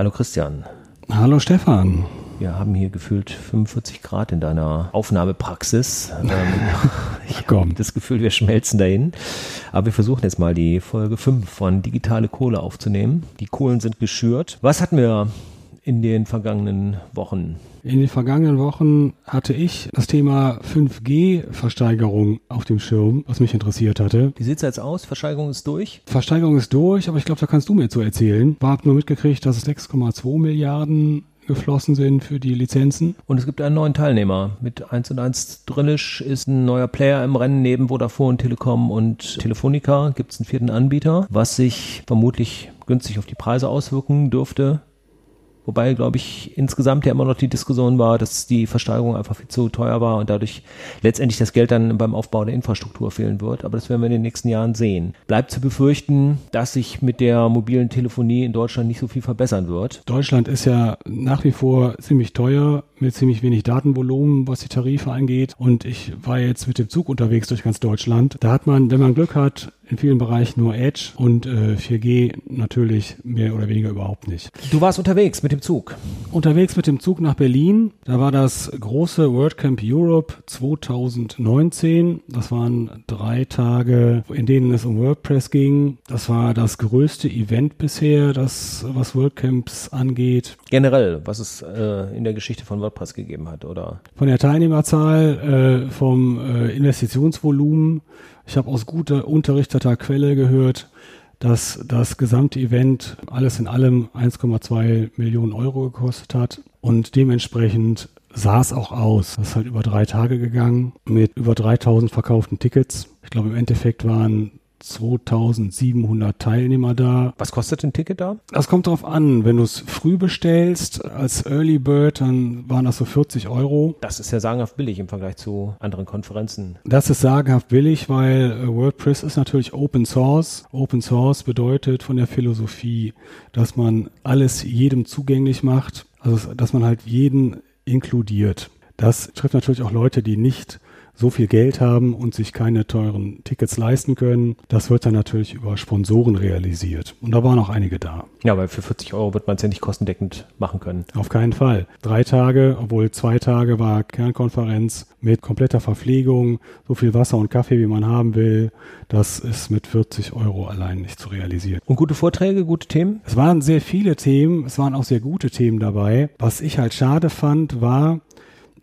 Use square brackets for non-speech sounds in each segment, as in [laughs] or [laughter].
Hallo Christian. Hallo Stefan. Wir haben hier gefühlt 45 Grad in deiner Aufnahmepraxis. Ähm, [laughs] ich habe das Gefühl, wir schmelzen dahin. Aber wir versuchen jetzt mal die Folge 5 von Digitale Kohle aufzunehmen. Die Kohlen sind geschürt. Was hatten wir in den vergangenen Wochen? In den vergangenen Wochen hatte ich das Thema 5G-Versteigerung auf dem Schirm, was mich interessiert hatte. Wie sieht's jetzt aus? Versteigerung ist durch? Versteigerung ist durch, aber ich glaube, da kannst du mir zu erzählen. Ich habe nur mitgekriegt, dass es 6,2 Milliarden geflossen sind für die Lizenzen. Und es gibt einen neuen Teilnehmer. Mit 1 und 1 Drillisch ist ein neuer Player im Rennen neben Vodafone, Telekom und Telefonica. Gibt es einen vierten Anbieter, was sich vermutlich günstig auf die Preise auswirken dürfte. Wobei, glaube ich, insgesamt ja immer noch die Diskussion war, dass die Versteigerung einfach viel zu teuer war und dadurch letztendlich das Geld dann beim Aufbau der Infrastruktur fehlen wird. Aber das werden wir in den nächsten Jahren sehen. Bleibt zu befürchten, dass sich mit der mobilen Telefonie in Deutschland nicht so viel verbessern wird. Deutschland ist ja nach wie vor ziemlich teuer mit ziemlich wenig Datenvolumen, was die Tarife angeht. Und ich war jetzt mit dem Zug unterwegs durch ganz Deutschland. Da hat man, wenn man Glück hat, in vielen Bereichen nur Edge und äh, 4G natürlich mehr oder weniger überhaupt nicht. Du warst unterwegs mit dem Zug? Unterwegs mit dem Zug nach Berlin. Da war das große WordCamp Europe 2019. Das waren drei Tage, in denen es um WordPress ging. Das war das größte Event bisher, das was WordCamps angeht. Generell, was es äh, in der Geschichte von WordPress gegeben hat, oder? Von der Teilnehmerzahl, äh, vom äh, Investitionsvolumen ich habe aus guter unterrichteter Quelle gehört, dass das gesamte Event alles in allem 1,2 Millionen Euro gekostet hat und dementsprechend sah es auch aus. Das ist halt über drei Tage gegangen mit über 3000 verkauften Tickets. Ich glaube, im Endeffekt waren 2700 Teilnehmer da. Was kostet ein Ticket da? Das kommt darauf an. Wenn du es früh bestellst als Early Bird, dann waren das so 40 Euro. Das ist ja sagenhaft billig im Vergleich zu anderen Konferenzen. Das ist sagenhaft billig, weil äh, WordPress ist natürlich Open Source. Open Source bedeutet von der Philosophie, dass man alles jedem zugänglich macht. Also, dass man halt jeden inkludiert. Das trifft natürlich auch Leute, die nicht so viel Geld haben und sich keine teuren Tickets leisten können. Das wird dann natürlich über Sponsoren realisiert. Und da waren auch einige da. Ja, weil für 40 Euro wird man es ja nicht kostendeckend machen können. Auf keinen Fall. Drei Tage, obwohl zwei Tage war Kernkonferenz mit kompletter Verpflegung, so viel Wasser und Kaffee, wie man haben will. Das ist mit 40 Euro allein nicht zu realisieren. Und gute Vorträge, gute Themen? Es waren sehr viele Themen. Es waren auch sehr gute Themen dabei. Was ich halt schade fand, war,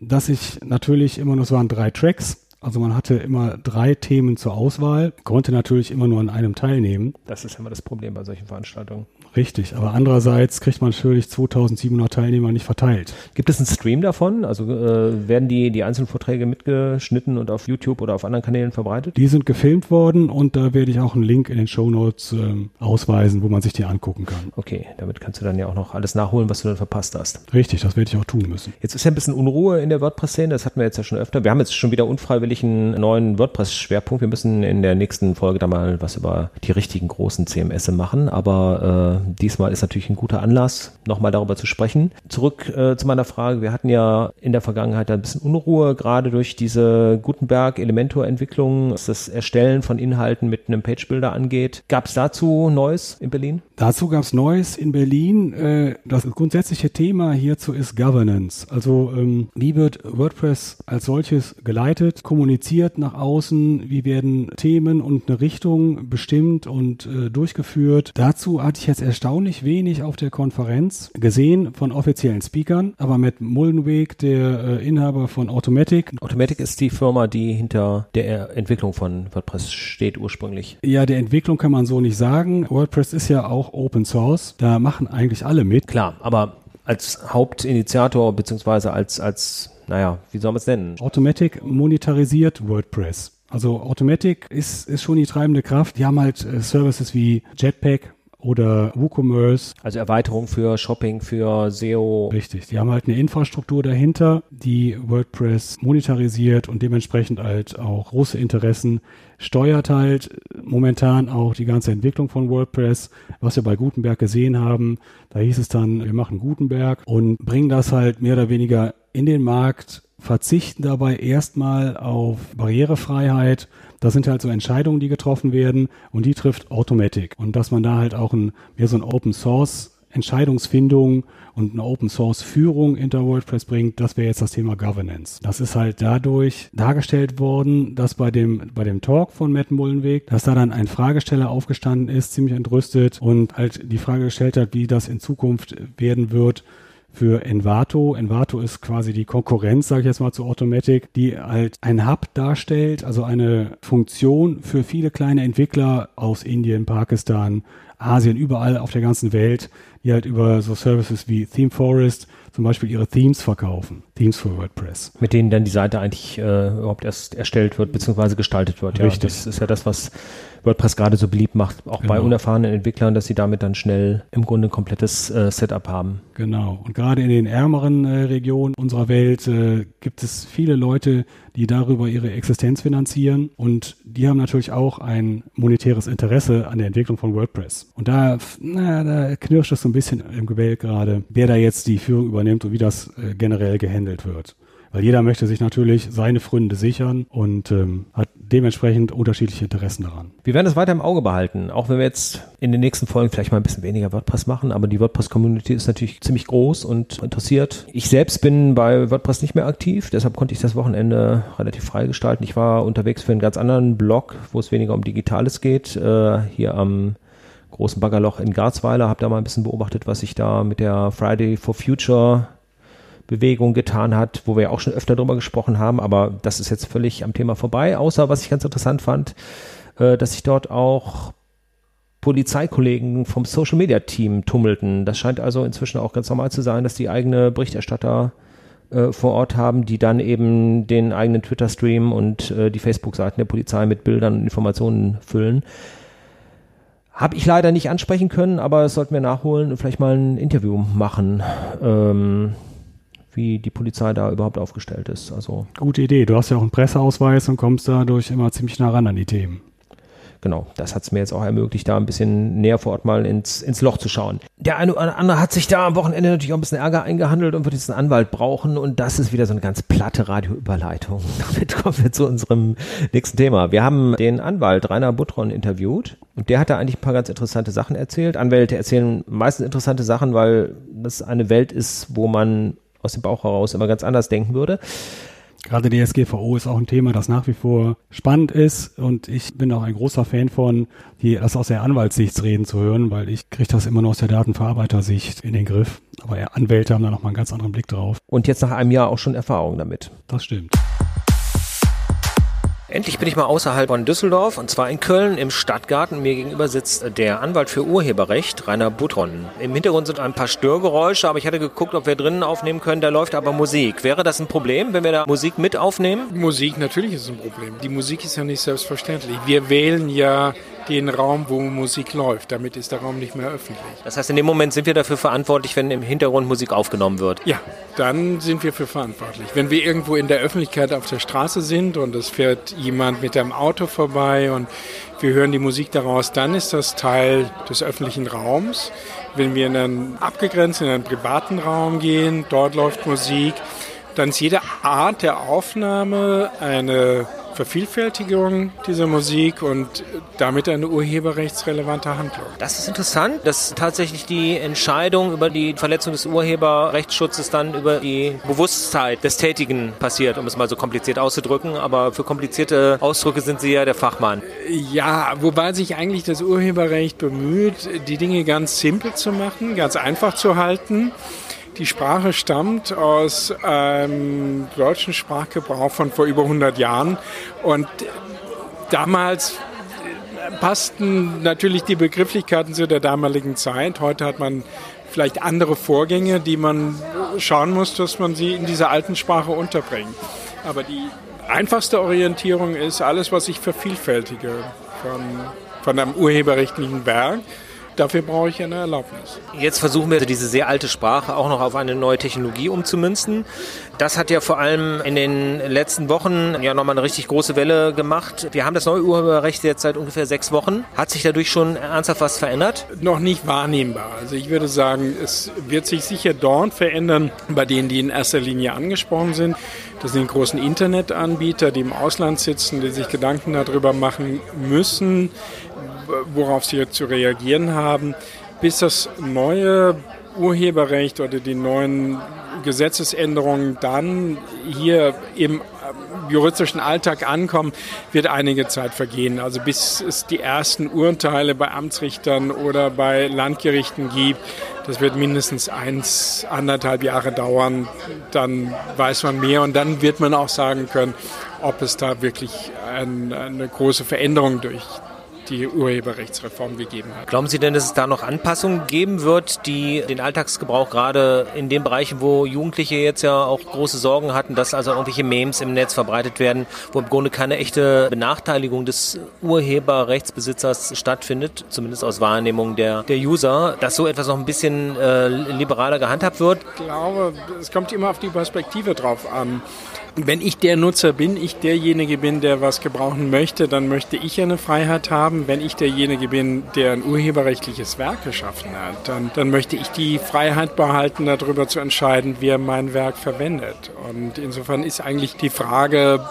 dass ich natürlich immer nur, es waren drei Tracks, also man hatte immer drei Themen zur Auswahl, konnte natürlich immer nur an einem teilnehmen. Das ist immer das Problem bei solchen Veranstaltungen. Richtig, aber andererseits kriegt man natürlich 2700 Teilnehmer nicht verteilt. Gibt es einen Stream davon? Also äh, werden die, die einzelnen Vorträge mitgeschnitten und auf YouTube oder auf anderen Kanälen verbreitet? Die sind gefilmt worden und da werde ich auch einen Link in den Show Notes äh, ausweisen, wo man sich die angucken kann. Okay, damit kannst du dann ja auch noch alles nachholen, was du dann verpasst hast. Richtig, das werde ich auch tun müssen. Jetzt ist ja ein bisschen Unruhe in der WordPress-Szene, das hatten wir jetzt ja schon öfter. Wir haben jetzt schon wieder unfreiwillig einen neuen WordPress-Schwerpunkt. Wir müssen in der nächsten Folge da mal was über die richtigen großen CMS machen, aber äh, diesmal ist natürlich ein guter Anlass, nochmal darüber zu sprechen. Zurück äh, zu meiner Frage. Wir hatten ja in der Vergangenheit ein bisschen Unruhe, gerade durch diese Gutenberg-Elementor-Entwicklung, was das Erstellen von Inhalten mit einem Page-Builder angeht. Gab es dazu Neues in Berlin? Dazu gab es Neues in Berlin. Äh, das grundsätzliche Thema hierzu ist Governance. Also ähm, wie wird WordPress als solches geleitet, kommuniziert nach außen, wie werden Themen und eine Richtung bestimmt und äh, durchgeführt. Dazu hatte ich jetzt erstaunlich wenig auf der Konferenz gesehen von offiziellen Speakern, aber mit Mullenweg, der äh, Inhaber von Automatic. Automatic ist die Firma, die hinter der Entwicklung von WordPress steht ursprünglich. Ja, der Entwicklung kann man so nicht sagen. WordPress ist ja auch Open Source. Da machen eigentlich alle mit. Klar, aber als Hauptinitiator beziehungsweise als, als, naja, wie soll man es nennen? Automatic monetarisiert WordPress. Also Automatic ist, ist schon die treibende Kraft. Die haben halt äh, Services wie Jetpack, oder WooCommerce. Also Erweiterung für Shopping, für SEO. Richtig. Die haben halt eine Infrastruktur dahinter, die WordPress monetarisiert und dementsprechend halt auch große Interessen steuert halt momentan auch die ganze Entwicklung von WordPress, was wir bei Gutenberg gesehen haben. Da hieß es dann, wir machen Gutenberg und bringen das halt mehr oder weniger in den Markt, verzichten dabei erstmal auf Barrierefreiheit das sind halt so Entscheidungen, die getroffen werden und die trifft Automatic. Und dass man da halt auch ein, mehr so ein Open Source Entscheidungsfindung und eine Open Source Führung hinter WordPress bringt, das wäre jetzt das Thema Governance. Das ist halt dadurch dargestellt worden, dass bei dem, bei dem Talk von Matt Mullenweg, dass da dann ein Fragesteller aufgestanden ist, ziemlich entrüstet und halt die Frage gestellt hat, wie das in Zukunft werden wird für Envato. Envato ist quasi die Konkurrenz, sage ich jetzt mal, zu Automatic, die halt ein Hub darstellt, also eine Funktion für viele kleine Entwickler aus Indien, Pakistan, Asien, überall auf der ganzen Welt, die halt über so Services wie Theme Forest zum Beispiel ihre Themes verkaufen. Themes für WordPress. Mit denen dann die Seite eigentlich äh, überhaupt erst erstellt wird, beziehungsweise gestaltet wird. Ja, Richtig. Das ist ja das, was WordPress gerade so beliebt macht, auch Genau. bei unerfahrenen Entwicklern, dass sie damit dann schnell im Grunde ein komplettes äh, Setup haben. Genau. Und gerade in den ärmeren äh, Regionen unserer Welt äh, gibt es viele Leute, die darüber ihre Existenz finanzieren. Und die haben natürlich auch ein monetäres Interesse an der Entwicklung von WordPress. Und da, na, da knirscht es ein bisschen im Gebälk gerade, wer da jetzt die Führung übernimmt und wie das äh, generell gehandelt wird. Weil jeder möchte sich natürlich seine Fründe sichern und ähm, hat dementsprechend unterschiedliche Interessen daran. Wir werden es weiter im Auge behalten, auch wenn wir jetzt in den nächsten Folgen vielleicht mal ein bisschen weniger WordPress machen, aber die WordPress-Community ist natürlich ziemlich groß und interessiert. Ich selbst bin bei WordPress nicht mehr aktiv, deshalb konnte ich das Wochenende relativ frei gestalten. Ich war unterwegs für einen ganz anderen Blog, wo es weniger um Digitales geht, äh, hier am großen Baggerloch in Garzweiler, habe da mal ein bisschen beobachtet, was sich da mit der Friday for Future Bewegung getan hat, wo wir ja auch schon öfter drüber gesprochen haben, aber das ist jetzt völlig am Thema vorbei, außer was ich ganz interessant fand, äh, dass sich dort auch Polizeikollegen vom Social Media Team tummelten. Das scheint also inzwischen auch ganz normal zu sein, dass die eigene Berichterstatter äh, vor Ort haben, die dann eben den eigenen Twitter-Stream und äh, die Facebook-Seiten der Polizei mit Bildern und Informationen füllen. Habe ich leider nicht ansprechen können, aber das sollten wir nachholen und vielleicht mal ein Interview machen, ähm, wie die Polizei da überhaupt aufgestellt ist. Also Gute Idee. Du hast ja auch einen Presseausweis und kommst dadurch immer ziemlich nah ran an die Themen. Genau, das hat es mir jetzt auch ermöglicht, da ein bisschen näher vor Ort mal ins, ins Loch zu schauen. Der eine oder andere hat sich da am Wochenende natürlich auch ein bisschen Ärger eingehandelt und wird jetzt einen Anwalt brauchen und das ist wieder so eine ganz platte Radioüberleitung. [laughs] Damit kommen wir zu unserem nächsten Thema. Wir haben den Anwalt Rainer Buttron interviewt und der hat da eigentlich ein paar ganz interessante Sachen erzählt. Anwälte erzählen meistens interessante Sachen, weil das eine Welt ist, wo man aus dem Bauch heraus immer ganz anders denken würde. Gerade die SGVO ist auch ein Thema, das nach wie vor spannend ist und ich bin auch ein großer Fan von, die, das aus der Anwaltssicht reden zu hören, weil ich kriege das immer nur aus der Datenverarbeitersicht in den Griff. Aber Anwälte haben da nochmal einen ganz anderen Blick drauf. Und jetzt nach einem Jahr auch schon Erfahrung damit. Das stimmt. Endlich bin ich mal außerhalb von Düsseldorf und zwar in Köln im Stadtgarten. Mir gegenüber sitzt der Anwalt für Urheberrecht, Rainer Butron. Im Hintergrund sind ein paar Störgeräusche, aber ich hatte geguckt, ob wir drinnen aufnehmen können. Da läuft aber Musik. Wäre das ein Problem, wenn wir da Musik mit aufnehmen? Musik, natürlich ist ein Problem. Die Musik ist ja nicht selbstverständlich. Wir wählen ja den Raum, wo Musik läuft. Damit ist der Raum nicht mehr öffentlich. Das heißt, in dem Moment sind wir dafür verantwortlich, wenn im Hintergrund Musik aufgenommen wird. Ja, dann sind wir für verantwortlich. Wenn wir irgendwo in der Öffentlichkeit auf der Straße sind und es fährt jemand mit einem Auto vorbei und wir hören die Musik daraus, dann ist das Teil des öffentlichen Raums. Wenn wir in einen abgegrenzten, in einen privaten Raum gehen, dort läuft Musik, dann ist jede Art der Aufnahme eine Vervielfältigung dieser Musik und damit eine urheberrechtsrelevante Handlung. Das ist interessant, dass tatsächlich die Entscheidung über die Verletzung des Urheberrechtsschutzes dann über die Bewusstheit des Tätigen passiert, um es mal so kompliziert auszudrücken. Aber für komplizierte Ausdrücke sind Sie ja der Fachmann. Ja, wobei sich eigentlich das Urheberrecht bemüht, die Dinge ganz simpel zu machen, ganz einfach zu halten. Die Sprache stammt aus einem deutschen Sprachgebrauch von vor über 100 Jahren und damals passten natürlich die Begrifflichkeiten zu der damaligen Zeit. Heute hat man vielleicht andere Vorgänge, die man schauen muss, dass man sie in dieser alten Sprache unterbringt. Aber die einfachste Orientierung ist alles, was ich vervielfältige von, von einem urheberrechtlichen Werk. Dafür brauche ich eine Erlaubnis. Jetzt versuchen wir diese sehr alte Sprache auch noch auf eine neue Technologie umzumünzen. Das hat ja vor allem in den letzten Wochen ja nochmal eine richtig große Welle gemacht. Wir haben das neue Urheberrecht jetzt seit ungefähr sechs Wochen. Hat sich dadurch schon ernsthaft was verändert? Noch nicht wahrnehmbar. Also ich würde sagen, es wird sich sicher dort verändern, bei denen, die in erster Linie angesprochen sind. Das sind die großen Internetanbieter, die im Ausland sitzen, die sich Gedanken darüber machen müssen, worauf sie zu reagieren haben. bis das neue Urheberrecht oder die neuen Gesetzesänderungen dann hier im juristischen Alltag ankommen, wird einige Zeit vergehen. Also bis es die ersten Urteile bei Amtsrichtern oder bei Landgerichten gibt, das wird mindestens eins, anderthalb Jahre dauern. Dann weiß man mehr und dann wird man auch sagen können, ob es da wirklich ein, eine große Veränderung durch die Urheberrechtsreform gegeben hat. Glauben Sie denn, dass es da noch Anpassungen geben wird, die den Alltagsgebrauch gerade in den Bereichen, wo Jugendliche jetzt ja auch große Sorgen hatten, dass also irgendwelche Memes im Netz verbreitet werden, wo im Grunde keine echte Benachteiligung des Urheberrechtsbesitzers stattfindet, zumindest aus Wahrnehmung der, der User, dass so etwas noch ein bisschen äh, liberaler gehandhabt wird? Ich glaube, es kommt immer auf die Perspektive drauf an wenn ich der Nutzer bin, ich derjenige bin, der was gebrauchen möchte, dann möchte ich eine Freiheit haben. Wenn ich derjenige bin, der ein urheberrechtliches Werk geschaffen hat, dann, dann möchte ich die Freiheit behalten, darüber zu entscheiden, wer mein Werk verwendet. Und insofern ist eigentlich die Frage,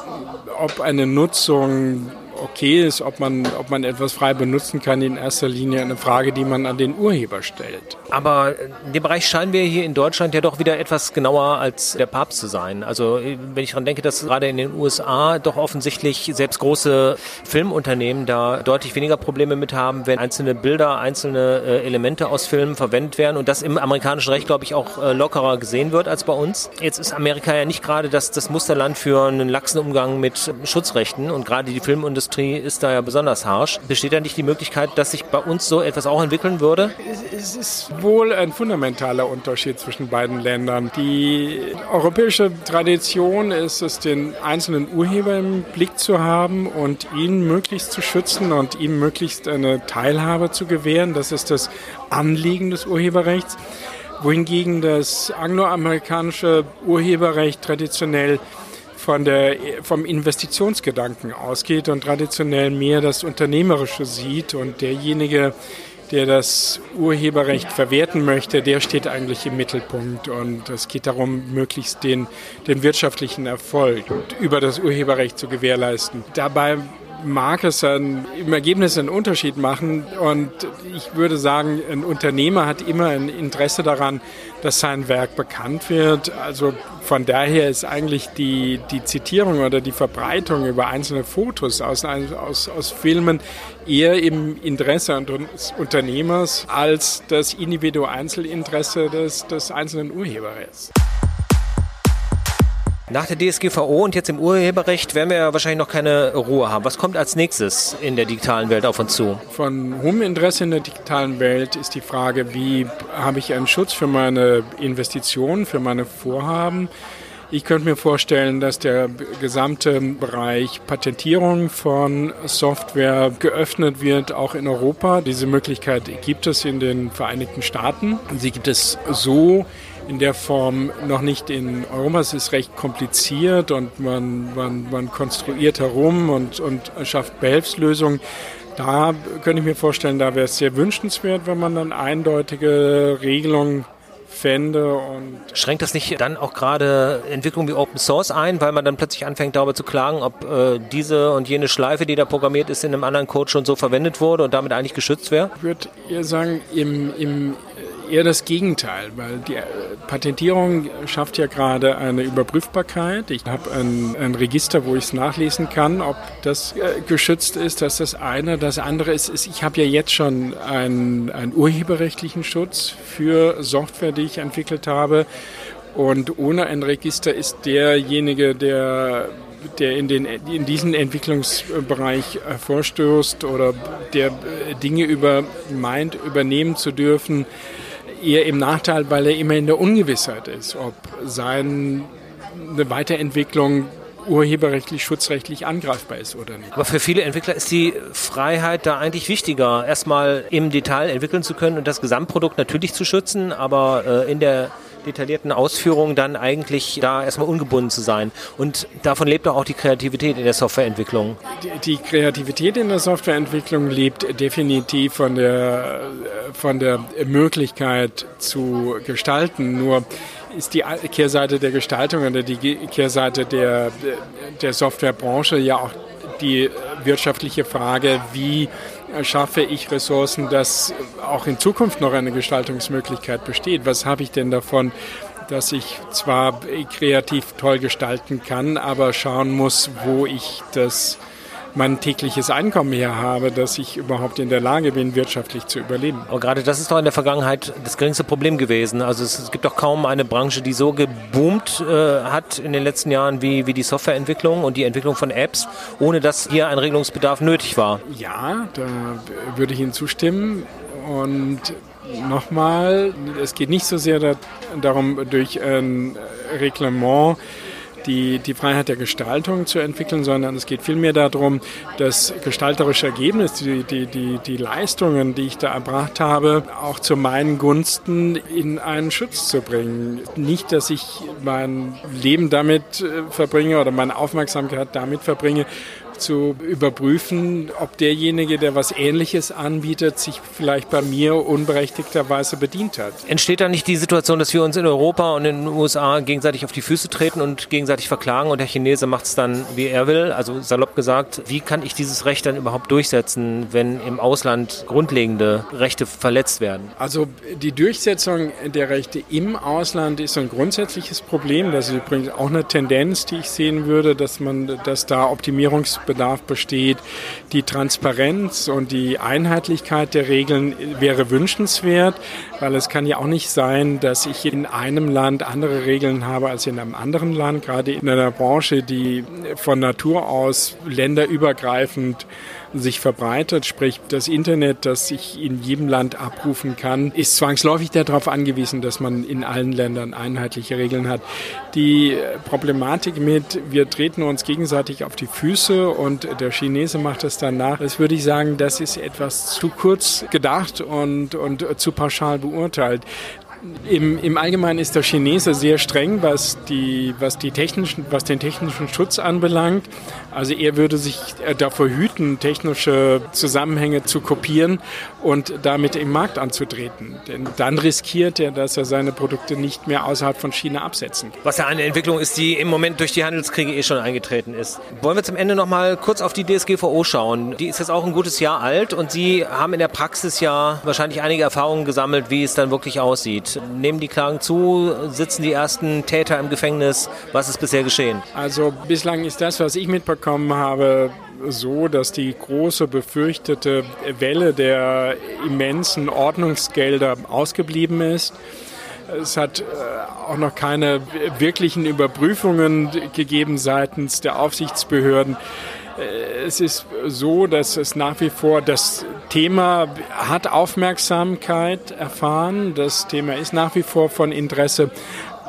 ob eine Nutzung okay ist, ob man, ob man etwas frei benutzen kann, in erster Linie eine Frage, die man an den Urheber stellt. Aber in dem Bereich scheinen wir hier in Deutschland ja doch wieder etwas genauer als der Papst zu sein. Also wenn ich daran denke, dass gerade in den USA doch offensichtlich selbst große Filmunternehmen da deutlich weniger Probleme mit haben, wenn einzelne Bilder, einzelne äh, Elemente aus Filmen verwendet werden und das im amerikanischen Recht, glaube ich, auch äh, lockerer gesehen wird als bei uns. Jetzt ist Amerika ja nicht gerade das, das Musterland für einen laxen Umgang mit Schutzrechten und gerade die Filmindustrie Industrie ist da ja besonders harsch. Besteht da nicht die Möglichkeit, dass sich bei uns so etwas auch entwickeln würde? Es ist wohl ein fundamentaler Unterschied zwischen beiden Ländern. Die europäische Tradition ist es, den einzelnen Urheber im Blick zu haben und ihn möglichst zu schützen und ihm möglichst eine Teilhabe zu gewähren. Das ist das Anliegen des Urheberrechts wohingegen das angloamerikanische Urheberrecht traditionell von der, vom Investitionsgedanken ausgeht und traditionell mehr das Unternehmerische sieht und derjenige, der das Urheberrecht verwerten möchte, der steht eigentlich im Mittelpunkt. Und es geht darum, möglichst den, den wirtschaftlichen Erfolg über das Urheberrecht zu gewährleisten. Dabei mag es dann im Ergebnis einen Unterschied machen. Und ich würde sagen, ein Unternehmer hat immer ein Interesse daran, dass sein Werk bekannt wird. Also von daher ist eigentlich die, die Zitierung oder die Verbreitung über einzelne Fotos aus, aus, aus Filmen eher im Interesse des Unternehmers als das Individual-Einzelinteresse des, des einzelnen Urhebers. Nach der DSGVO und jetzt im Urheberrecht werden wir ja wahrscheinlich noch keine Ruhe haben. Was kommt als nächstes in der digitalen Welt auf uns zu? Von hohem Interesse in der digitalen Welt ist die Frage, wie habe ich einen Schutz für meine Investitionen, für meine Vorhaben? Ich könnte mir vorstellen, dass der gesamte Bereich Patentierung von Software geöffnet wird, auch in Europa. Diese Möglichkeit gibt es in den Vereinigten Staaten. Sie gibt es so in der Form noch nicht in Europa. Es ist recht kompliziert und man, man, man konstruiert herum und, und schafft Behelfslösungen. Da könnte ich mir vorstellen, da wäre es sehr wünschenswert, wenn man dann eindeutige Regelungen fände. Und Schränkt das nicht dann auch gerade Entwicklungen wie Open Source ein, weil man dann plötzlich anfängt darüber zu klagen, ob äh, diese und jene Schleife, die da programmiert ist, in einem anderen Code schon so verwendet wurde und damit eigentlich geschützt wäre? Ich würde eher sagen, im, im eher das Gegenteil, weil die äh, Patentierung schafft ja gerade eine Überprüfbarkeit. Ich habe ein, ein, Register, wo ich es nachlesen kann, ob das äh, geschützt ist. Das ist das eine. Das andere ist, ist ich habe ja jetzt schon einen, einen urheberrechtlichen Schutz für Software, die ich entwickelt habe. Und ohne ein Register ist derjenige, der der in, den, in diesen Entwicklungsbereich vorstößt oder der äh, Dinge über meint, übernehmen zu dürfen, eher im Nachteil, weil er immer in der Ungewissheit ist, ob seine Weiterentwicklung urheberrechtlich, schutzrechtlich angreifbar ist oder nicht. Aber für viele Entwickler ist die Freiheit da eigentlich wichtiger, erstmal im Detail entwickeln zu können und das Gesamtprodukt natürlich zu schützen, aber äh, in der detaillierten Ausführungen dann eigentlich da erstmal ungebunden zu sein. Und davon lebt auch die Kreativität in der Softwareentwicklung. Die, Kreativität in der Softwareentwicklung lebt definitiv von der, von der Möglichkeit zu gestalten. Nur ist die Kehrseite der Gestaltung oder die Kehrseite der, der Softwarebranche ja auch die wirtschaftliche Frage, wie schaffe ich Ressourcen, dass auch in Zukunft noch eine Gestaltungsmöglichkeit besteht? Was habe ich denn davon, dass ich zwar kreativ toll gestalten kann, aber schauen muss, wo ich das mein tägliches Einkommen her habe, dass ich überhaupt in der Lage bin, wirtschaftlich zu überleben. Aber gerade das ist doch in der Vergangenheit das geringste Problem gewesen. Also es, gibt doch kaum eine Branche, die so geboomt äh, hat in den letzten Jahren wie, wie die Softwareentwicklung und die Entwicklung von Apps, ohne dass hier ein Regelungsbedarf nötig war. Ja, da würde ich Ihnen zustimmen. Und nochmal, es geht nicht so sehr darum, durch ein Reglement die, die Freiheit der Gestaltung zu entwickeln, sondern es geht vielmehr darum, das gestalterische Ergebnis, die, die, die, die Leistungen, die ich da erbracht habe, auch zu meinen Gunsten in einen Schutz zu bringen. Nicht, dass ich mein Leben damit äh, verbringe oder meine Aufmerksamkeit damit verbringe, zu überprüfen, ob derjenige, der was Ähnliches anbietet, sich vielleicht bei mir unberechtigterweise bedient hat. Entsteht da nicht die Situation, dass wir uns in Europa und in den USA gegenseitig auf die Füße treten und gegenseitig verklagen und der Chinese macht es dann, wie er will? Also salopp gesagt, wie kann ich dieses Recht dann überhaupt durchsetzen, wenn im Ausland grundlegende Rechte verletzt werden? Also die Durchsetzung der Rechte im Ausland ist ein grundsätzliches Problem. Das ist übrigens auch eine Tendenz, die ich sehen würde, dass man, dass da Optimierungs Bedarf besteht. Die Transparenz und die Einheitlichkeit der Regeln wäre wünschenswert, weil es kann ja auch nicht sein, dass ich in einem Land andere Regeln habe als in einem anderen Land, gerade in einer Branche, die von Natur aus länderübergreifend sich verbreitet, sprich das Internet, das ich in jedem Land abrufen kann, ist zwangsläufig darauf angewiesen, dass man in allen Ländern einheitliche Regeln hat. Die Problematik mit, wir treten uns gegenseitig auf die Füße und der Chinese macht es danach, das würde ich sagen, das ist etwas zu kurz gedacht und, und zu pauschal beurteilt. Im, Im Allgemeinen ist der Chinese sehr streng, was, die, was, die technischen, was den technischen Schutz anbelangt. Also er würde sich äh, davor hüten, technische Zusammenhänge zu kopieren und damit im Markt anzutreten. Denn dann riskiert er, dass er seine Produkte nicht mehr außerhalb von China absetzen kann. Was ja eine Entwicklung ist, die im Moment durch die Handelskriege eh schon eingetreten ist. Wollen wir zum Ende noch mal kurz auf die DSGVO schauen. Die ist jetzt auch ein gutes Jahr alt und Sie haben in der Praxis ja wahrscheinlich einige Erfahrungen gesammelt, wie es dann wirklich aussieht. Nehmen die Klagen zu? Sitzen die ersten Täter im Gefängnis? Was ist bisher geschehen? Also bislang ist das, was ich mitbekommen habe, so, dass die große befürchtete Welle der immensen Ordnungsgelder ausgeblieben ist. Es hat äh, auch noch keine wirklichen Überprüfungen gegeben seitens der Aufsichtsbehörden. Äh, es ist so, dass es nach wie vor das Thema hat Aufmerksamkeit erfahren. Das Thema ist nach wie vor von Interesse,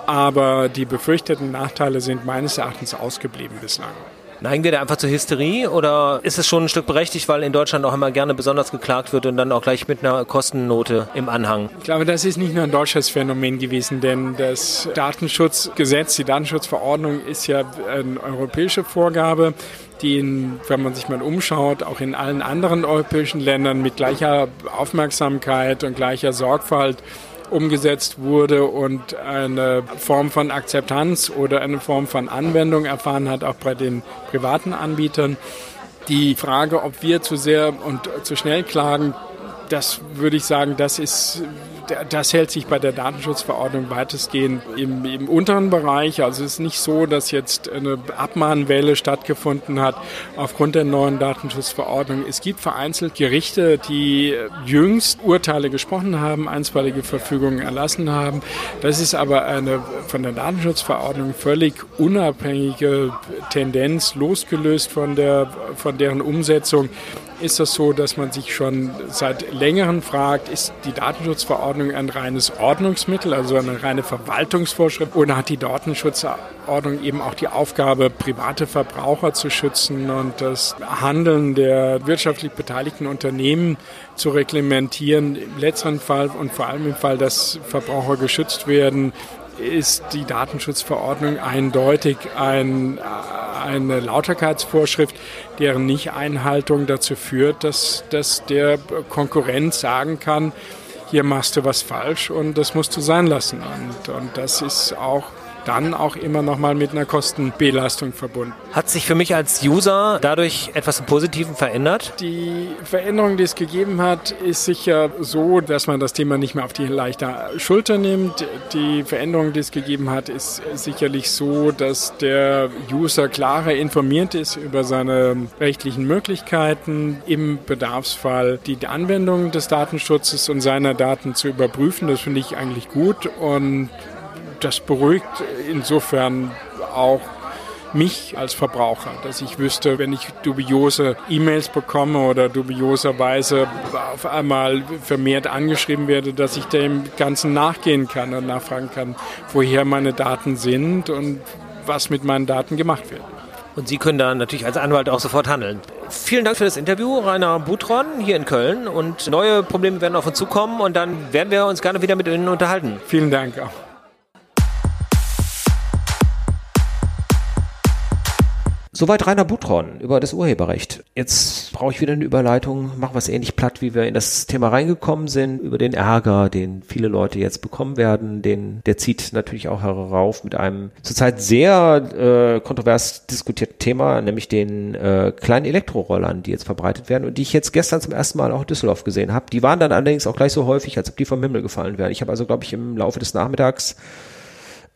aber die befürchteten Nachteile sind meines Erachtens ausgeblieben bislang. Neigen wir da einfach zur Hysterie oder ist es schon ein Stück berechtigt, weil in Deutschland auch immer gerne besonders geklagt wird und dann auch gleich mit einer Kostennote im Anhang? Ich glaube, das ist nicht nur ein deutsches Phänomen gewesen, denn das Datenschutzgesetz, die Datenschutzverordnung ist ja eine europäische Vorgabe die, in, wenn man sich mal umschaut, auch in allen anderen europäischen Ländern mit gleicher Aufmerksamkeit und gleicher Sorgfalt umgesetzt wurde und eine Form von Akzeptanz oder eine Form von Anwendung erfahren hat, auch bei den privaten Anbietern. Die Frage, ob wir zu sehr und zu schnell klagen, das würde ich sagen, das ist das hält sich bei der Datenschutzverordnung weitestgehend im, im unteren Bereich. Also es ist nicht so, dass jetzt eine Abmahnwelle stattgefunden hat aufgrund der neuen Datenschutzverordnung. Es gibt vereinzelt Gerichte, die jüngst Urteile gesprochen haben, einstweilige Verfügungen erlassen haben. Das ist aber eine von der Datenschutzverordnung völlig unabhängige Tendenz, losgelöst von, der, von deren Umsetzung ist es so, dass man sich schon seit längerem fragt, ist die Datenschutzverordnung ein reines Ordnungsmittel, also eine reine Verwaltungsvorschrift, oder hat die Datenschutzverordnung eben auch die Aufgabe, private Verbraucher zu schützen und das Handeln der wirtschaftlich beteiligten Unternehmen zu reglementieren. Im letzteren Fall und vor allem im Fall, dass Verbraucher geschützt werden, ist die Datenschutzverordnung eindeutig ein, eine Lauterkeitsvorschrift, deren Nicht-Einhaltung dazu führt, dass, dass der Konkurrent sagen kann, hier machst du was falsch und das musst du sein lassen. Und, und das ist auch dann auch immer noch mal mit einer Kostenbelastung verbunden. Hat sich für mich als User dadurch etwas im Positiven verändert? Die Veränderung, die es gegeben hat, ist sicher so, dass man das Thema nicht mehr auf die leichte Schulter nimmt. Die Veränderung, die es gegeben hat, ist sicherlich so, dass der User klarer informiert ist über seine rechtlichen Möglichkeiten, im Bedarfsfall die Anwendung des Datenschutzes und seiner Daten zu überprüfen. Das finde ich eigentlich gut und das beruhigt insofern auch mich als Verbraucher, dass ich wüsste, wenn ich dubiose E-Mails bekomme oder dubioserweise auf einmal vermehrt angeschrieben werde, dass ich dem Ganzen nachgehen kann und nachfragen kann, woher meine Daten sind und was mit meinen Daten gemacht wird. Und Sie können da natürlich als Anwalt auch sofort handeln. Vielen Dank für das Interview, Rainer Butron hier in Köln. Und neue Probleme werden auf uns zukommen und dann werden wir uns gerne wieder mit Ihnen unterhalten. Vielen Dank auch. Soweit Rainer Butron über das Urheberrecht. Jetzt brauche ich wieder eine Überleitung, machen wir es ähnlich platt, wie wir in das Thema reingekommen sind, über den Ärger, den viele Leute jetzt bekommen werden, den, der zieht natürlich auch herauf mit einem zurzeit sehr äh, kontrovers diskutierten Thema, nämlich den äh, kleinen Elektrorollern, die jetzt verbreitet werden und die ich jetzt gestern zum ersten Mal auch in Düsseldorf gesehen habe. Die waren dann allerdings auch gleich so häufig, als ob die vom Himmel gefallen wären. Ich habe also, glaube ich, im Laufe des Nachmittags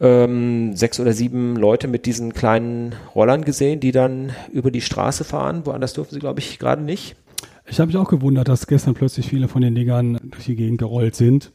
ähm, sechs oder sieben Leute mit diesen kleinen Rollern gesehen, die dann über die Straße fahren. Woanders dürfen sie, glaube ich, gerade nicht. Ich habe mich auch gewundert, dass gestern plötzlich viele von den Dingern durch die Gegend gerollt sind.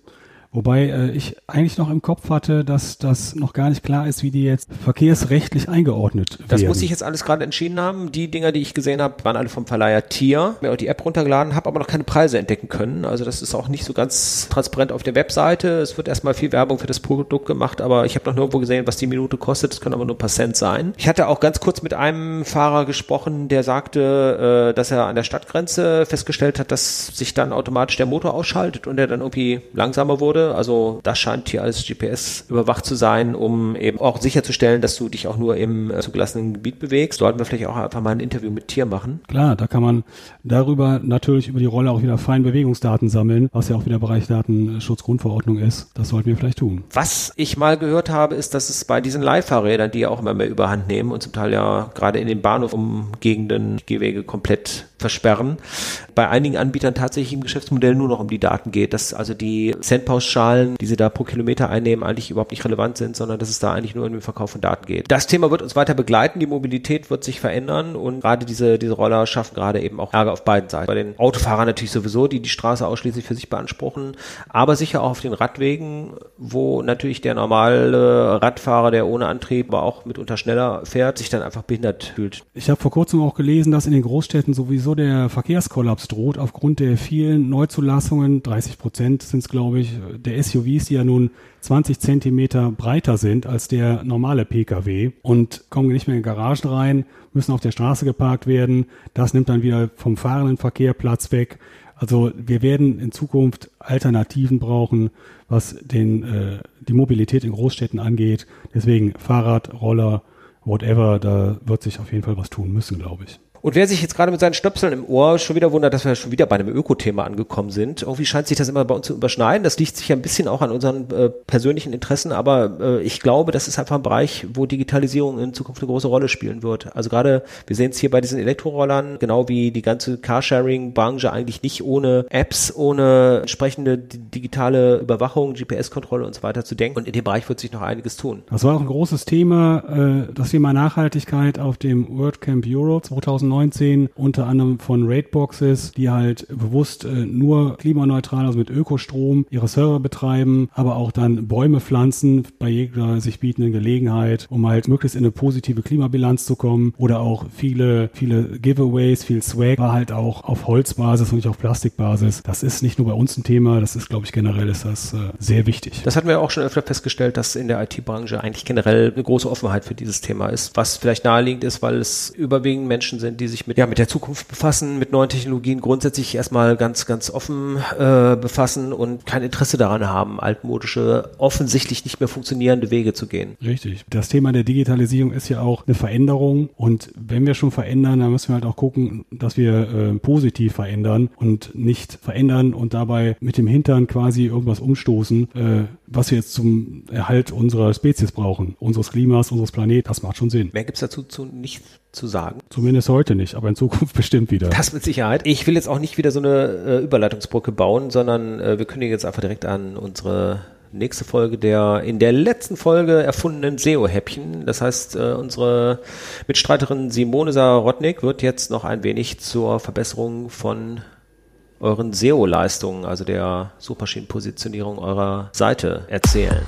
Wobei äh, ich eigentlich noch im Kopf hatte, dass das noch gar nicht klar ist, wie die jetzt verkehrsrechtlich eingeordnet werden. Das muss ich jetzt alles gerade entschieden haben. Die Dinger, die ich gesehen habe, waren alle vom Verleiher Tier. Mir auch die App runtergeladen, habe aber noch keine Preise entdecken können. Also das ist auch nicht so ganz transparent auf der Webseite. Es wird erstmal viel Werbung für das Produkt gemacht, aber ich habe noch nirgendwo gesehen, was die Minute kostet. Das können aber nur ein paar Cent sein. Ich hatte auch ganz kurz mit einem Fahrer gesprochen, der sagte, äh, dass er an der Stadtgrenze festgestellt hat, dass sich dann automatisch der Motor ausschaltet und er dann irgendwie langsamer wurde wurde. Also das scheint hier als GPS überwacht zu sein, um eben auch sicherzustellen, dass du dich auch nur im äh, zugelassenen Gebiet bewegst. Sollten wir vielleicht auch einfach mal ein Interview mit Tier machen. Klar, da kann man darüber natürlich über die Rolle auch wieder fein Bewegungsdaten sammeln, was ja auch wieder Bereich Datenschutzgrundverordnung ist. Das sollten wir vielleicht tun. Was ich mal gehört habe, ist, dass es bei diesen Leihfahrrädern, die ja auch immer mehr überhand nehmen und zum Teil ja gerade in den Bahnhof umgegenden Gehwege komplett versperren, bei einigen Anbietern tatsächlich im Geschäftsmodell nur noch um die Daten geht, dass also die Centpauschalen, die sie da pro Kilometer einnehmen, eigentlich überhaupt nicht relevant sind, sondern dass es da eigentlich nur um den Verkauf von Daten geht. Das Thema wird uns weiter begleiten, die Mobilität wird sich verändern und gerade diese, diese Roller schaffen gerade eben auch Ärger auf beiden Seiten. Bei den Autofahrern natürlich sowieso, die die Straße ausschließlich für sich beanspruchen, aber sicher auch auf den Radwegen, wo natürlich der normale Radfahrer, der ohne Antrieb, aber auch mitunter schneller fährt, sich dann einfach behindert fühlt. Ich habe vor kurzem auch gelesen, dass in den Großstädten sowieso der Verkehrskollaps droht aufgrund der vielen Neuzulassungen, 30 Prozent sind es glaube ich, der SUVs, die ja nun 20 Zentimeter breiter sind als der normale Pkw und kommen nicht mehr in Garagen rein, müssen auf der Straße geparkt werden. Das nimmt dann wieder vom fahrenden Verkehr Platz weg. Also wir werden in Zukunft Alternativen brauchen, was den, äh, die Mobilität in Großstädten angeht. Deswegen Fahrrad, Roller, whatever, da wird sich auf jeden Fall was tun müssen, glaube ich. Und wer sich jetzt gerade mit seinen Stöpseln im Ohr schon wieder wundert, dass wir schon wieder bei einem Öko-Thema angekommen sind, irgendwie scheint sich das immer bei uns zu überschneiden. Das liegt sich ja ein bisschen auch an unseren äh, persönlichen Interessen, aber äh, ich glaube, das ist einfach ein Bereich, wo Digitalisierung in Zukunft eine große Rolle spielen wird. Also gerade, wir sehen es hier bei diesen Elektrorollern, genau wie die ganze Carsharing-Branche eigentlich nicht ohne Apps, ohne entsprechende digitale Überwachung, GPS-Kontrolle und so weiter zu denken. Und in dem Bereich wird sich noch einiges tun. Das war auch ein großes Thema, äh, das Thema Nachhaltigkeit auf dem WordCamp Europe 2019 2019, unter anderem von Raidboxes, die halt bewusst äh, nur klimaneutral, also mit Ökostrom, ihre Server betreiben, aber auch dann Bäume pflanzen bei jeder sich bietenden Gelegenheit, um halt möglichst in eine positive Klimabilanz zu kommen. Oder auch viele, viele Giveaways, viel Swag war halt auch auf Holzbasis und nicht auf Plastikbasis. Das ist nicht nur bei uns ein Thema, das ist, glaube ich, generell ist das äh, sehr wichtig. Das hatten wir auch schon öfter festgestellt, dass in der IT-Branche eigentlich generell eine große Offenheit für dieses Thema ist, was vielleicht naheliegend ist, weil es überwiegend Menschen sind, die sich mit, ja, mit der Zukunft befassen, mit neuen Technologien grundsätzlich erstmal ganz, ganz offen äh, befassen und kein Interesse daran haben, altmodische, offensichtlich nicht mehr funktionierende Wege zu gehen. Richtig. Das Thema der Digitalisierung ist ja auch eine Veränderung und wenn wir schon verändern, dann müssen wir halt auch gucken, dass wir äh, positiv verändern und nicht verändern und dabei mit dem Hintern quasi irgendwas umstoßen. Äh, was wir jetzt zum Erhalt unserer Spezies brauchen, unseres Klimas, unseres Planeten, das macht schon Sinn. Mehr gibt's dazu zu, nicht zu sagen. Zumindest heute nicht, aber in Zukunft [laughs] bestimmt wieder. Das mit Sicherheit. Ich will jetzt auch nicht wieder so eine äh, Überleitungsbrücke bauen, sondern äh, wir kündigen jetzt einfach direkt an unsere nächste Folge der in der letzten Folge erfundenen SEO-Häppchen. Das heißt, äh, unsere Mitstreiterin Simone Sarotnik wird jetzt noch ein wenig zur Verbesserung von euren SEO-Leistungen, also der Suchmaschinenpositionierung eurer Seite erzählen.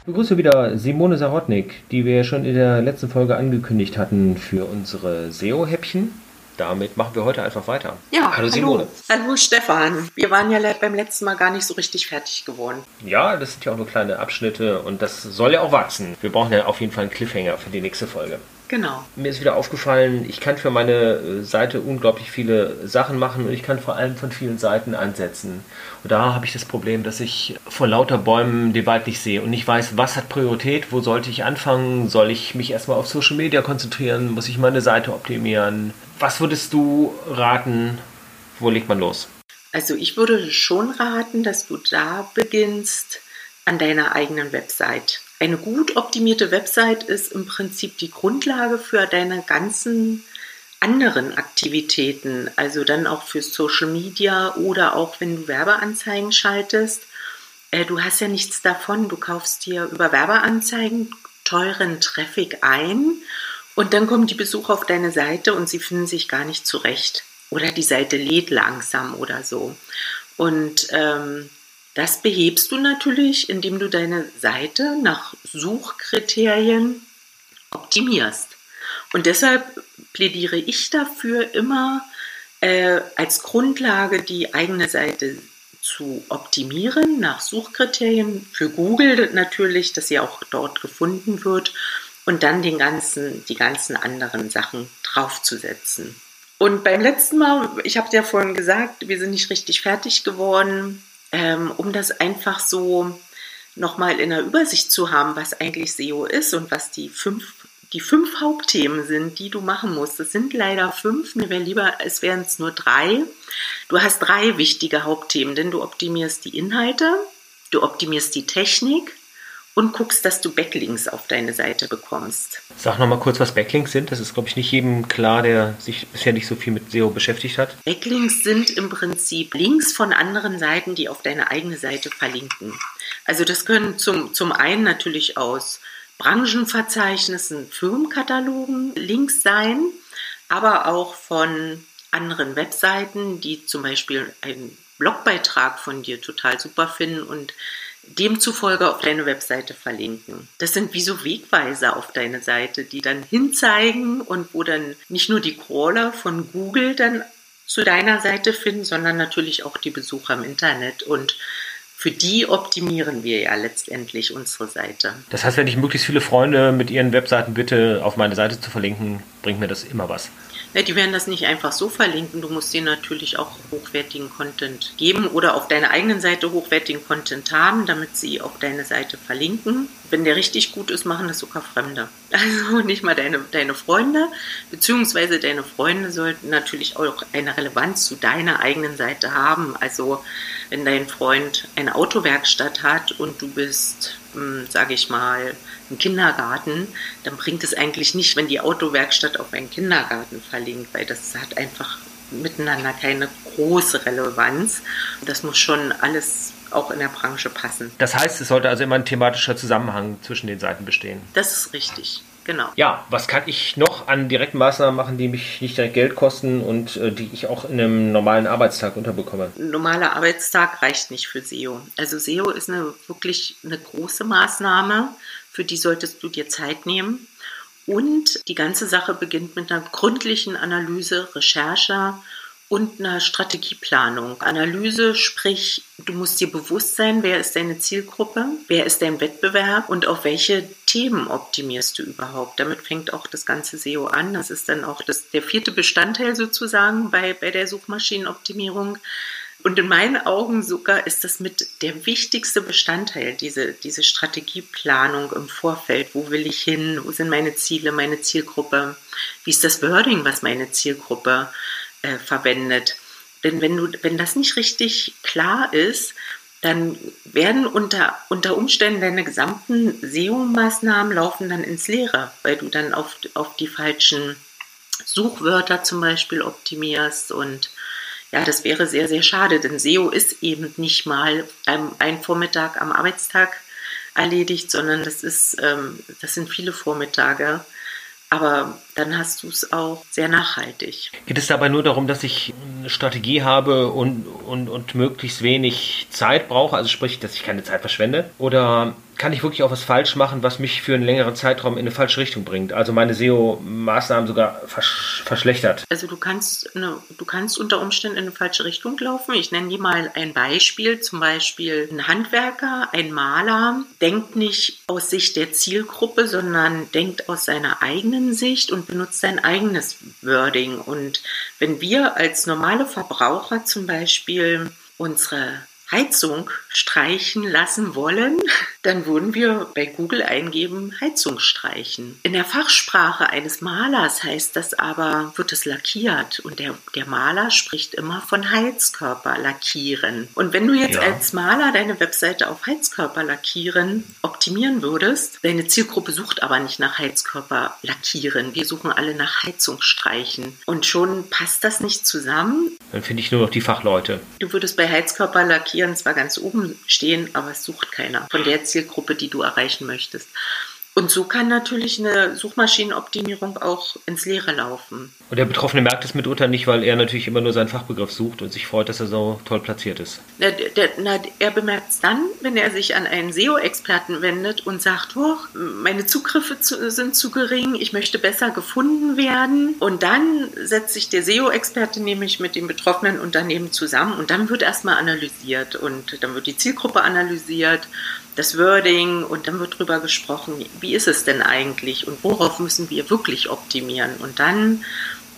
Ich begrüße wieder Simone Sarotnik, die wir schon in der letzten Folge angekündigt hatten für unsere SEO-Häppchen. Damit machen wir heute einfach weiter. Ja, hallo Simone. Hallo Stefan. Wir waren ja beim letzten Mal gar nicht so richtig fertig geworden. Ja, das sind ja auch nur kleine Abschnitte und das soll ja auch wachsen. Wir brauchen ja auf jeden Fall einen Cliffhanger für die nächste Folge. Genau. Mir ist wieder aufgefallen, ich kann für meine äh, Seite unglaublich viele Sachen machen und ich kann vor allem von vielen Seiten ansetzen. Und da habe ich das Problem, dass ich vor lauter Bäumen den Wald nicht sehe und nicht weiß, was hat Priorität, wo sollte ich anfangen, soll ich mich erstmal auf Social Media konzentrieren, muss ich meine Seite optimieren. Was würdest du raten, wo legt man los? Also ich würde schon raten, dass du da beginnst an deiner eigenen Website. Eine gut optimierte Website ist im Prinzip die Grundlage für deine ganzen anderen Aktivitäten, also dann auch für Social Media oder auch wenn du Werbeanzeigen schaltest. Äh, du hast ja nichts davon, du kaufst dir über Werbeanzeigen teuren Traffic ein und dann kommen die Besucher auf deine Seite und sie finden sich gar nicht zurecht. Oder die Seite lädt langsam oder so. Und ähm, das behebst du natürlich, indem du deine Seite nach Suchkriterien optimierst. Und deshalb plädiere ich dafür, immer äh, als Grundlage die eigene Seite zu optimieren nach Suchkriterien für Google natürlich, dass sie auch dort gefunden wird und dann den ganzen, die ganzen anderen Sachen draufzusetzen. Und beim letzten Mal, ich habe ja vorhin gesagt, wir sind nicht richtig fertig geworden ähm, um das einfach so nochmal in der Übersicht zu haben, was eigentlich SEO ist und was die fünf, die fünf Hauptthemen sind, die du machen musst. Es sind leider fünf, mir wäre lieber, es wären es nur drei. Du hast drei wichtige Hauptthemen, denn du optimierst die Inhalte, du optimierst die Technik, und guckst, dass du Backlinks auf deine Seite bekommst. Sag nochmal kurz, was Backlinks sind. Das ist, glaube ich, nicht jedem klar, der sich bisher nicht so viel mit SEO beschäftigt hat. Backlinks sind im Prinzip Links von anderen Seiten, die auf deine eigene Seite verlinken. Also das können zum, zum einen natürlich aus Branchenverzeichnissen, Firmenkatalogen Links sein, aber auch von anderen Webseiten, die zum Beispiel einen Blogbeitrag von dir total super finden und demzufolge auf deine Webseite verlinken. Das sind wie so Wegweiser auf deine Seite, die dann hinzeigen und wo dann nicht nur die Crawler von Google dann zu deiner Seite finden, sondern natürlich auch die Besucher im Internet und für die optimieren wir ja letztendlich unsere Seite. Das heißt, wenn ich möglichst viele Freunde mit ihren Webseiten bitte, auf meine Seite zu verlinken, bringt mir das immer was. Ja, die werden das nicht einfach so verlinken. Du musst dir natürlich auch hochwertigen Content geben oder auf deiner eigenen Seite hochwertigen Content haben, damit sie auf deine Seite verlinken. Wenn der richtig gut ist, machen das sogar Fremde. [laughs] Also nicht mal deine, deine Freunde, beziehungsweise deine Freunde sollten natürlich auch eine Relevanz zu deiner eigenen Seite haben. Also wenn dein Freund eine Autowerkstatt hat und du bist, hm, sage ich mal, im Kindergarten, dann bringt es eigentlich nicht, wenn die Autowerkstatt auf einen Kindergarten verlinkt, weil das hat einfach miteinander keine große Relevanz. Das muss schon alles auch in der Branche passen. Das heißt, es sollte also immer ein thematischer Zusammenhang zwischen den Seiten bestehen. Das ist richtig. Genau. Ja, was kann ich noch an direkten Maßnahmen machen, die mich nicht direkt Geld kosten und äh, die ich auch in einem normalen Arbeitstag unterbekomme? Ein normaler Arbeitstag reicht nicht für SEO. Also SEO ist eine wirklich eine große Maßnahme für die solltest du dir Zeit nehmen. Und die ganze Sache beginnt mit einer gründlichen Analyse, Recherche und einer Strategieplanung. Analyse, sprich, du musst dir bewusst sein, wer ist deine Zielgruppe, wer ist dein Wettbewerb und auf welche Themen optimierst du überhaupt. Damit fängt auch das ganze SEO an. Das ist dann auch das, der vierte Bestandteil sozusagen bei, bei der Suchmaschinenoptimierung. Und in meinen Augen sogar ist das mit der wichtigste Bestandteil, diese, diese Strategieplanung im Vorfeld. Wo will ich hin? Wo sind meine Ziele, meine Zielgruppe? Wie ist das Wording, was meine Zielgruppe äh, verwendet? Denn wenn, du, wenn das nicht richtig klar ist, dann werden unter, unter Umständen deine gesamten SEO-Maßnahmen laufen dann ins Leere, weil du dann auf, auf die falschen Suchwörter zum Beispiel optimierst und ja, das wäre sehr, sehr schade, denn SEO ist eben nicht mal ein, ein Vormittag am Arbeitstag erledigt, sondern das ist, ähm, das sind viele Vormittage. Aber dann hast du es auch sehr nachhaltig. Geht es dabei nur darum, dass ich eine Strategie habe und, und, und möglichst wenig Zeit brauche, also sprich, dass ich keine Zeit verschwende? Oder kann ich wirklich auch was falsch machen, was mich für einen längeren Zeitraum in eine falsche Richtung bringt? Also meine SEO-Maßnahmen sogar versch verschlechtert. Also du kannst, eine, du kannst unter Umständen in eine falsche Richtung laufen. Ich nenne dir mal ein Beispiel. Zum Beispiel ein Handwerker, ein Maler, denkt nicht aus Sicht der Zielgruppe, sondern denkt aus seiner eigenen Sicht und benutzt sein eigenes Wording. Und wenn wir als normale Verbraucher zum Beispiel unsere Heizung streichen lassen wollen, dann würden wir bei Google eingeben Heizung streichen. In der Fachsprache eines Malers heißt das aber, wird es lackiert und der, der Maler spricht immer von Heizkörper lackieren. Und wenn du jetzt ja. als Maler deine Webseite auf Heizkörper lackieren optimieren würdest, deine Zielgruppe sucht aber nicht nach Heizkörper lackieren. Wir suchen alle nach Heizung streichen. Und schon passt das nicht zusammen. Dann finde ich nur noch die Fachleute. Du würdest bei Heizkörper lackieren Markieren zwar ganz oben stehen, aber es sucht keiner von der Zielgruppe, die du erreichen möchtest. Und so kann natürlich eine Suchmaschinenoptimierung auch ins Leere laufen. Und der Betroffene merkt es mitunter nicht, weil er natürlich immer nur seinen Fachbegriff sucht und sich freut, dass er so toll platziert ist. Na, der, na, er bemerkt es dann, wenn er sich an einen SEO-Experten wendet und sagt, oh, meine Zugriffe zu, sind zu gering, ich möchte besser gefunden werden. Und dann setzt sich der SEO-Experte nämlich mit dem betroffenen Unternehmen zusammen und dann wird erstmal analysiert und dann wird die Zielgruppe analysiert das Wording und dann wird darüber gesprochen, wie ist es denn eigentlich und worauf müssen wir wirklich optimieren. Und dann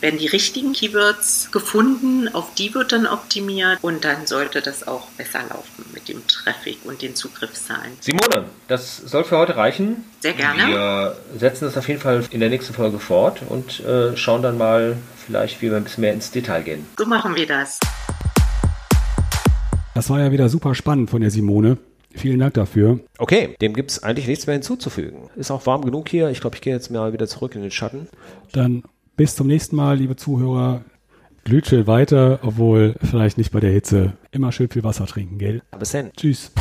werden die richtigen Keywords gefunden, auf die wird dann optimiert und dann sollte das auch besser laufen mit dem Traffic und den Zugriffszahlen. Simone, das soll für heute reichen. Sehr gerne. Wir setzen das auf jeden Fall in der nächsten Folge fort und äh, schauen dann mal vielleicht, wie wir ein bisschen mehr ins Detail gehen. So machen wir das. Das war ja wieder super spannend von der Simone. Vielen Dank dafür. Okay, dem gibt es eigentlich nichts mehr hinzuzufügen. Ist auch warm genug hier. Ich glaube, ich gehe jetzt mal wieder zurück in den Schatten. Dann bis zum nächsten Mal, liebe Zuhörer. Glüht weiter, obwohl vielleicht nicht bei der Hitze. Immer schön viel Wasser trinken, gell? Bis dann. Tschüss.